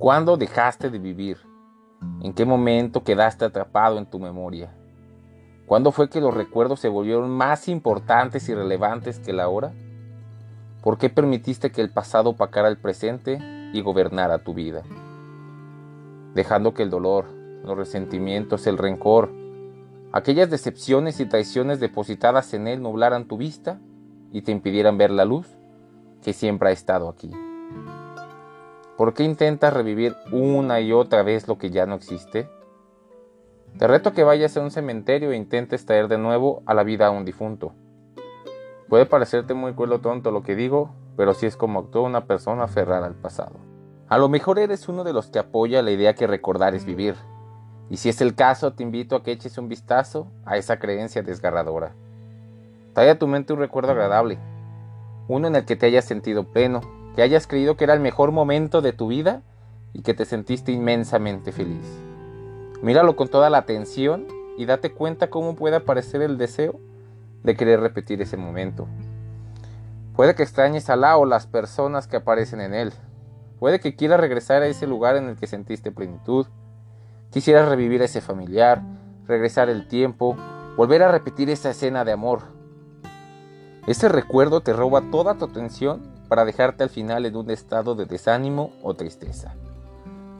¿Cuándo dejaste de vivir? ¿En qué momento quedaste atrapado en tu memoria? ¿Cuándo fue que los recuerdos se volvieron más importantes y relevantes que la hora? ¿Por qué permitiste que el pasado opacara el presente y gobernara tu vida? Dejando que el dolor, los resentimientos, el rencor, aquellas decepciones y traiciones depositadas en él nublaran tu vista y te impidieran ver la luz que siempre ha estado aquí. ¿Por qué intentas revivir una y otra vez lo que ya no existe? Te reto que vayas a un cementerio e intentes traer de nuevo a la vida a un difunto. Puede parecerte muy cuelo tonto lo que digo, pero si es como actúa una persona aferrada al pasado. A lo mejor eres uno de los que apoya la idea que recordar es vivir. Y si es el caso, te invito a que eches un vistazo a esa creencia desgarradora. Trae a tu mente un recuerdo agradable, uno en el que te hayas sentido pleno, que hayas creído que era el mejor momento de tu vida y que te sentiste inmensamente feliz. Míralo con toda la atención y date cuenta cómo puede aparecer el deseo de querer repetir ese momento. Puede que extrañes a la o las personas que aparecen en él. Puede que quieras regresar a ese lugar en el que sentiste plenitud. Quisieras revivir a ese familiar, regresar el tiempo, volver a repetir esa escena de amor. Ese recuerdo te roba toda tu atención para dejarte al final en un estado de desánimo o tristeza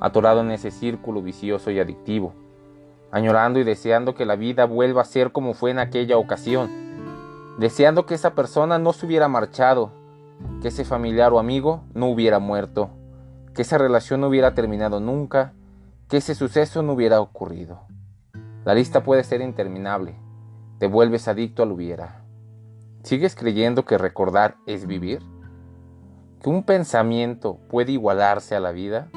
atorado en ese círculo vicioso y adictivo, añorando y deseando que la vida vuelva a ser como fue en aquella ocasión, deseando que esa persona no se hubiera marchado, que ese familiar o amigo no hubiera muerto, que esa relación no hubiera terminado nunca, que ese suceso no hubiera ocurrido. La lista puede ser interminable, te vuelves adicto al hubiera. ¿Sigues creyendo que recordar es vivir? ¿Que un pensamiento puede igualarse a la vida?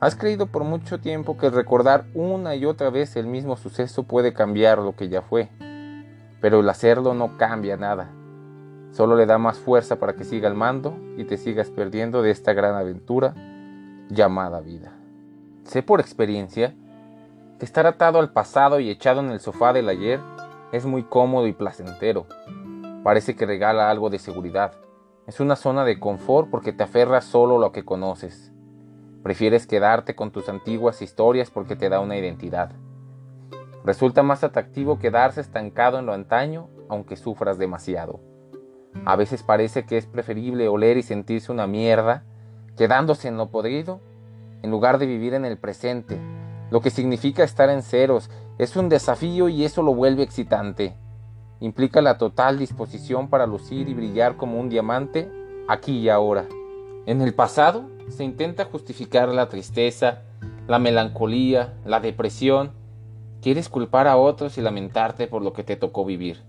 Has creído por mucho tiempo que recordar una y otra vez el mismo suceso puede cambiar lo que ya fue, pero el hacerlo no cambia nada. Solo le da más fuerza para que siga el mando y te sigas perdiendo de esta gran aventura llamada vida. Sé por experiencia que estar atado al pasado y echado en el sofá del ayer es muy cómodo y placentero. Parece que regala algo de seguridad. Es una zona de confort porque te aferras solo a lo que conoces. Prefieres quedarte con tus antiguas historias porque te da una identidad. Resulta más atractivo quedarse estancado en lo antaño aunque sufras demasiado. A veces parece que es preferible oler y sentirse una mierda quedándose en lo podrido en lugar de vivir en el presente. Lo que significa estar en ceros es un desafío y eso lo vuelve excitante. Implica la total disposición para lucir y brillar como un diamante aquí y ahora. En el pasado se intenta justificar la tristeza, la melancolía, la depresión. Quieres culpar a otros y lamentarte por lo que te tocó vivir,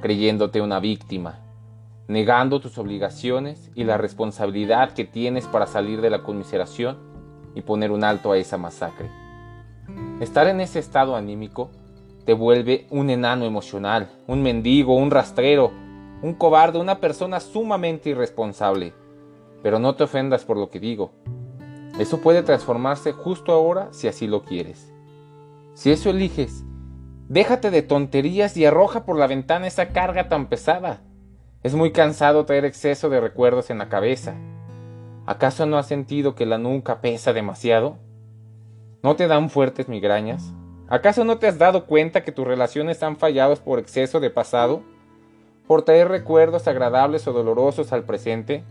creyéndote una víctima, negando tus obligaciones y la responsabilidad que tienes para salir de la conmiseración y poner un alto a esa masacre. Estar en ese estado anímico te vuelve un enano emocional, un mendigo, un rastrero, un cobarde, una persona sumamente irresponsable pero no te ofendas por lo que digo. Eso puede transformarse justo ahora si así lo quieres. Si eso eliges, déjate de tonterías y arroja por la ventana esa carga tan pesada. Es muy cansado traer exceso de recuerdos en la cabeza. ¿Acaso no has sentido que la nuca pesa demasiado? ¿No te dan fuertes migrañas? ¿Acaso no te has dado cuenta que tus relaciones han fallado por exceso de pasado? ¿Por traer recuerdos agradables o dolorosos al presente?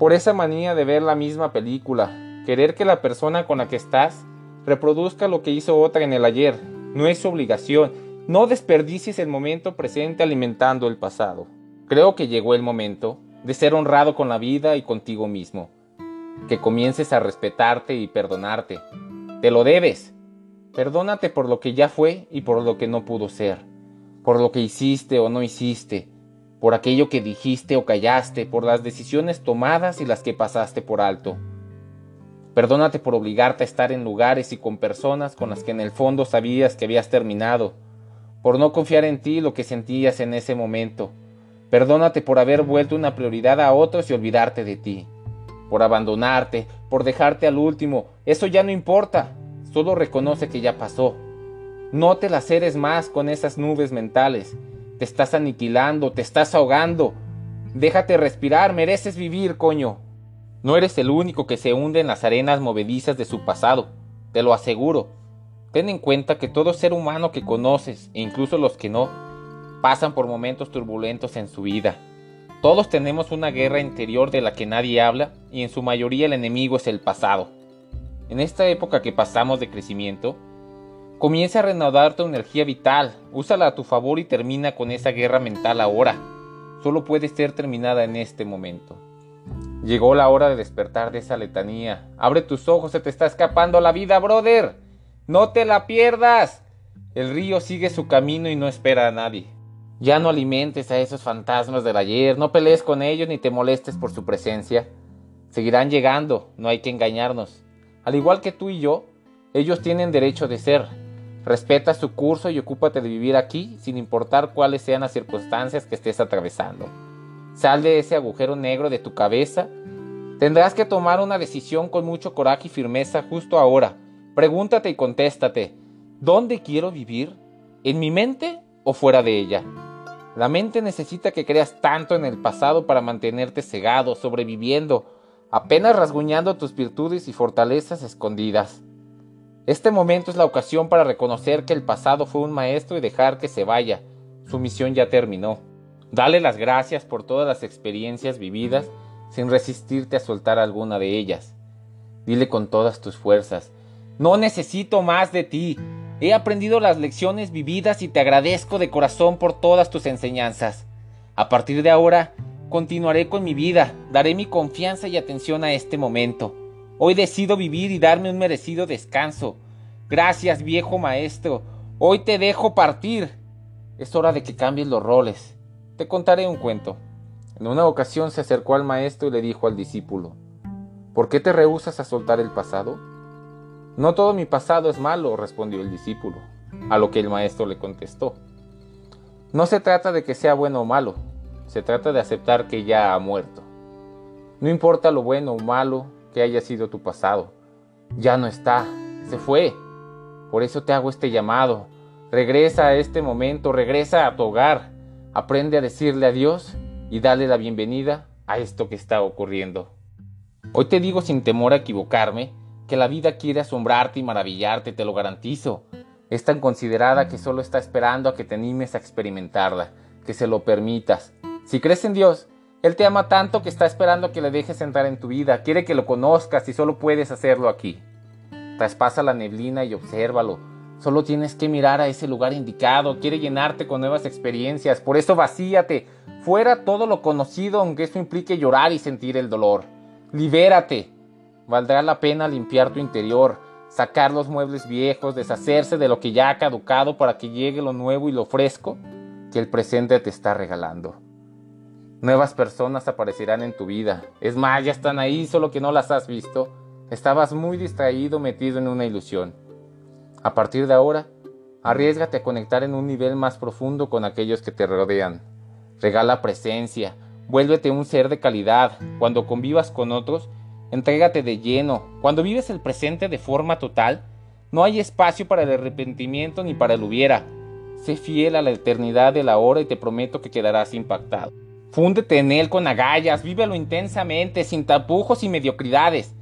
por esa manía de ver la misma película, querer que la persona con la que estás reproduzca lo que hizo otra en el ayer. No es su obligación. No desperdicies el momento presente alimentando el pasado. Creo que llegó el momento de ser honrado con la vida y contigo mismo. Que comiences a respetarte y perdonarte. Te lo debes. Perdónate por lo que ya fue y por lo que no pudo ser. Por lo que hiciste o no hiciste por aquello que dijiste o callaste, por las decisiones tomadas y las que pasaste por alto. Perdónate por obligarte a estar en lugares y con personas con las que en el fondo sabías que habías terminado, por no confiar en ti lo que sentías en ese momento. Perdónate por haber vuelto una prioridad a otros y olvidarte de ti, por abandonarte, por dejarte al último. Eso ya no importa, solo reconoce que ya pasó. No te las eres más con esas nubes mentales te estás aniquilando, te estás ahogando. Déjate respirar, mereces vivir, coño. No eres el único que se hunde en las arenas movedizas de su pasado, te lo aseguro. Ten en cuenta que todo ser humano que conoces, e incluso los que no, pasan por momentos turbulentos en su vida. Todos tenemos una guerra interior de la que nadie habla y en su mayoría el enemigo es el pasado. En esta época que pasamos de crecimiento, comienza a renovar tu energía vital, úsala a tu favor y termina con esa guerra mental ahora. Solo puede ser terminada en este momento. Llegó la hora de despertar de esa letanía. Abre tus ojos, se te está escapando la vida, brother. No te la pierdas. El río sigue su camino y no espera a nadie. Ya no alimentes a esos fantasmas del ayer, no pelees con ellos ni te molestes por su presencia. Seguirán llegando, no hay que engañarnos. Al igual que tú y yo, ellos tienen derecho de ser. Respeta su curso y ocúpate de vivir aquí sin importar cuáles sean las circunstancias que estés atravesando. Sal de ese agujero negro de tu cabeza. Tendrás que tomar una decisión con mucho coraje y firmeza justo ahora. Pregúntate y contéstate, ¿dónde quiero vivir? ¿En mi mente o fuera de ella? La mente necesita que creas tanto en el pasado para mantenerte cegado, sobreviviendo, apenas rasguñando tus virtudes y fortalezas escondidas. Este momento es la ocasión para reconocer que el pasado fue un maestro y dejar que se vaya. Su misión ya terminó. Dale las gracias por todas las experiencias vividas sin resistirte a soltar alguna de ellas. Dile con todas tus fuerzas, no necesito más de ti. He aprendido las lecciones vividas y te agradezco de corazón por todas tus enseñanzas. A partir de ahora, Continuaré con mi vida, daré mi confianza y atención a este momento. Hoy decido vivir y darme un merecido descanso. Gracias, viejo maestro. Hoy te dejo partir. Es hora de que cambies los roles. Te contaré un cuento. En una ocasión se acercó al maestro y le dijo al discípulo, ¿Por qué te rehusas a soltar el pasado? No todo mi pasado es malo, respondió el discípulo, a lo que el maestro le contestó. No se trata de que sea bueno o malo, se trata de aceptar que ya ha muerto. No importa lo bueno o malo que haya sido tu pasado, ya no está, se fue. Por eso te hago este llamado. Regresa a este momento, regresa a tu hogar, aprende a decirle adiós y dale la bienvenida a esto que está ocurriendo. Hoy te digo sin temor a equivocarme que la vida quiere asombrarte y maravillarte, te lo garantizo. Es tan considerada que solo está esperando a que te animes a experimentarla, que se lo permitas, si crees en Dios, Él te ama tanto que está esperando que le dejes entrar en tu vida, quiere que lo conozcas y solo puedes hacerlo aquí. Traspasa la neblina y obsérvalo. Solo tienes que mirar a ese lugar indicado, quiere llenarte con nuevas experiencias, por eso vacíate, fuera todo lo conocido aunque eso implique llorar y sentir el dolor. Libérate. Valdrá la pena limpiar tu interior, sacar los muebles viejos, deshacerse de lo que ya ha caducado para que llegue lo nuevo y lo fresco que el presente te está regalando. Nuevas personas aparecerán en tu vida. Es más, ya están ahí, solo que no las has visto. Estabas muy distraído, metido en una ilusión. A partir de ahora, arriesgate a conectar en un nivel más profundo con aquellos que te rodean. Regala presencia, vuélvete un ser de calidad. Cuando convivas con otros, entrégate de lleno. Cuando vives el presente de forma total, no hay espacio para el arrepentimiento ni para el hubiera. Sé fiel a la eternidad de la hora y te prometo que quedarás impactado. Fúndete en él con agallas, vívelo intensamente, sin tapujos y mediocridades.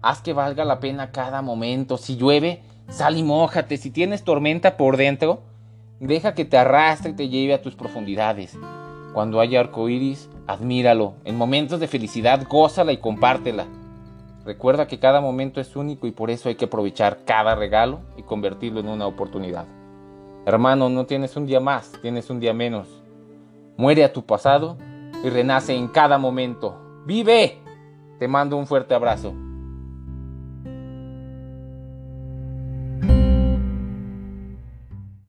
Haz que valga la pena cada momento. Si llueve, sal y mójate. Si tienes tormenta por dentro, deja que te arrastre y te lleve a tus profundidades. Cuando haya arco iris, admíralo. En momentos de felicidad, gózala y compártela. Recuerda que cada momento es único y por eso hay que aprovechar cada regalo y convertirlo en una oportunidad. Hermano, no tienes un día más, tienes un día menos. Muere a tu pasado y renace en cada momento. ¡Vive! Te mando un fuerte abrazo.